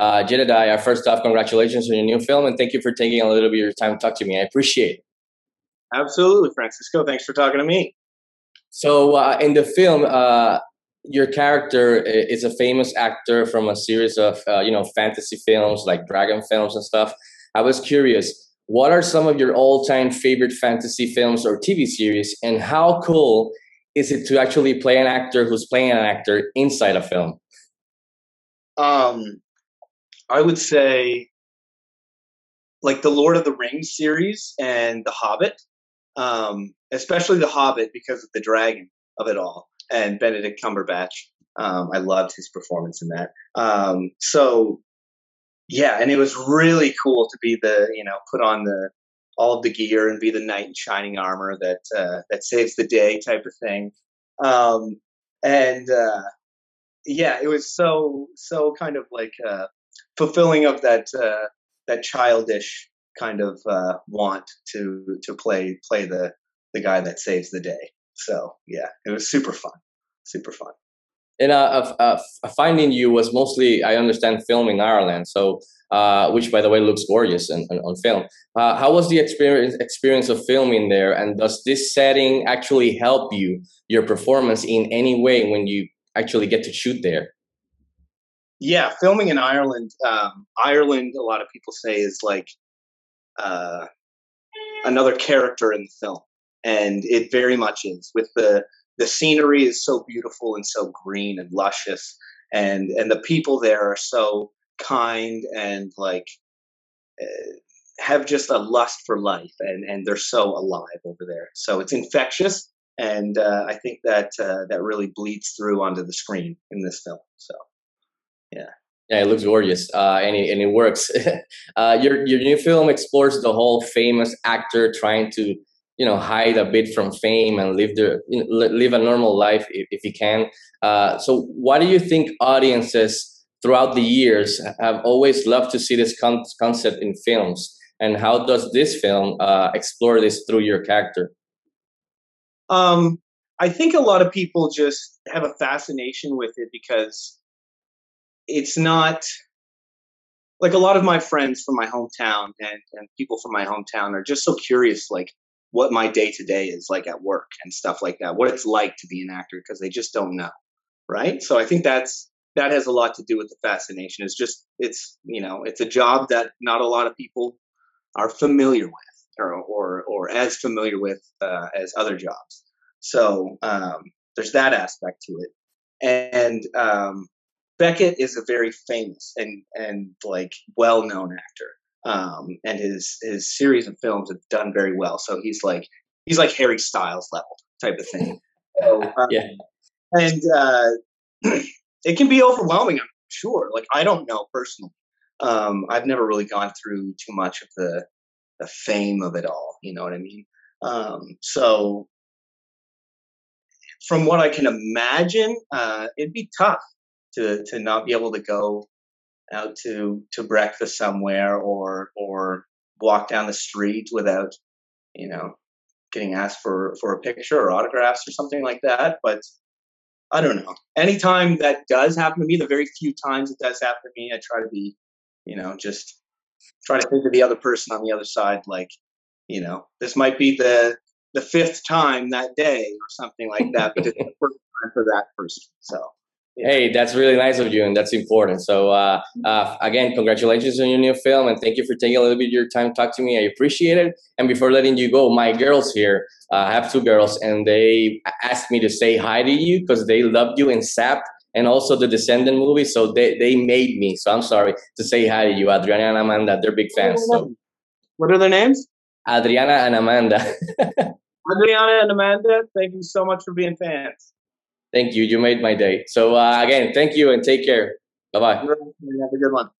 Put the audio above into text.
Uh, Jedediah, first off, congratulations on your new film, and thank you for taking a little bit of your time to talk to me. I appreciate it. Absolutely, Francisco. Thanks for talking to me. So, uh, in the film, uh, your character is a famous actor from a series of uh, you know fantasy films like dragon films and stuff. I was curious, what are some of your all-time favorite fantasy films or TV series, and how cool is it to actually play an actor who's playing an actor inside a film? Um, I would say like the Lord of the Rings series and The Hobbit, um, especially The Hobbit because of the dragon of it all and Benedict Cumberbatch. Um, I loved his performance in that. Um, so yeah, and it was really cool to be the you know put on the all of the gear and be the knight in shining armor that uh, that saves the day type of thing. Um, and uh, yeah, it was so so kind of like uh, fulfilling of that uh, that childish kind of uh, want to to play play the the guy that saves the day. So yeah, it was super fun, super fun. And uh, uh, uh, finding you was mostly, I understand, film in Ireland. So, uh, which by the way looks gorgeous on, on film. Uh, how was the experience experience of filming there? And does this setting actually help you your performance in any way when you actually get to shoot there? Yeah, filming in Ireland. Um, Ireland, a lot of people say is like uh, another character in the film, and it very much is. With the the scenery is so beautiful and so green and luscious, and and the people there are so kind and like uh, have just a lust for life, and and they're so alive over there. So it's infectious, and uh, I think that uh, that really bleeds through onto the screen in this film. So, yeah. Yeah, it looks gorgeous, uh, and it, and it works. uh, your your new film explores the whole famous actor trying to you know hide a bit from fame and live the you know, live a normal life if, if he can. Uh, so, why do you think audiences throughout the years have always loved to see this con- concept in films? And how does this film uh, explore this through your character? Um, I think a lot of people just have a fascination with it because it's not like a lot of my friends from my hometown and, and people from my hometown are just so curious, like what my day to day is like at work and stuff like that, what it's like to be an actor because they just don't know, right? So I think that's that has a lot to do with the fascination. It's just it's you know it's a job that not a lot of people are familiar with or or, or as familiar with uh, as other jobs. So um, there's that aspect to it, and um, Beckett is a very famous and and like well known actor, um, and his his series of films have done very well. So he's like he's like Harry Styles level type of thing. So, um, yeah, and uh, it can be overwhelming. I'm sure. Like I don't know personally. Um, I've never really gone through too much of the the fame of it all. You know what I mean? Um, so from what I can imagine, uh, it'd be tough to to not be able to go out to to breakfast somewhere or or walk down the street without you know getting asked for for a picture or autographs or something like that. But I don't know. Anytime that does happen to me, the very few times it does happen to me, I try to be, you know, just try to think of the other person on the other side, like, you know, this might be the the fifth time that day or something like that, but it's the first time for that person. So Hey, that's really nice of you, and that's important. So, uh, uh, again, congratulations on your new film, and thank you for taking a little bit of your time to talk to me. I appreciate it. And before letting you go, my girls here, uh, I have two girls, and they asked me to say hi to you because they loved you in Zapped and also the Descendant movie. So they, they made me. So I'm sorry to say hi to you, Adriana and Amanda. They're big fans. So. What are their names? Adriana and Amanda. Adriana and Amanda, thank you so much for being fans. Thank you. You made my day. So uh, again, thank you and take care. Bye bye. Have a good one.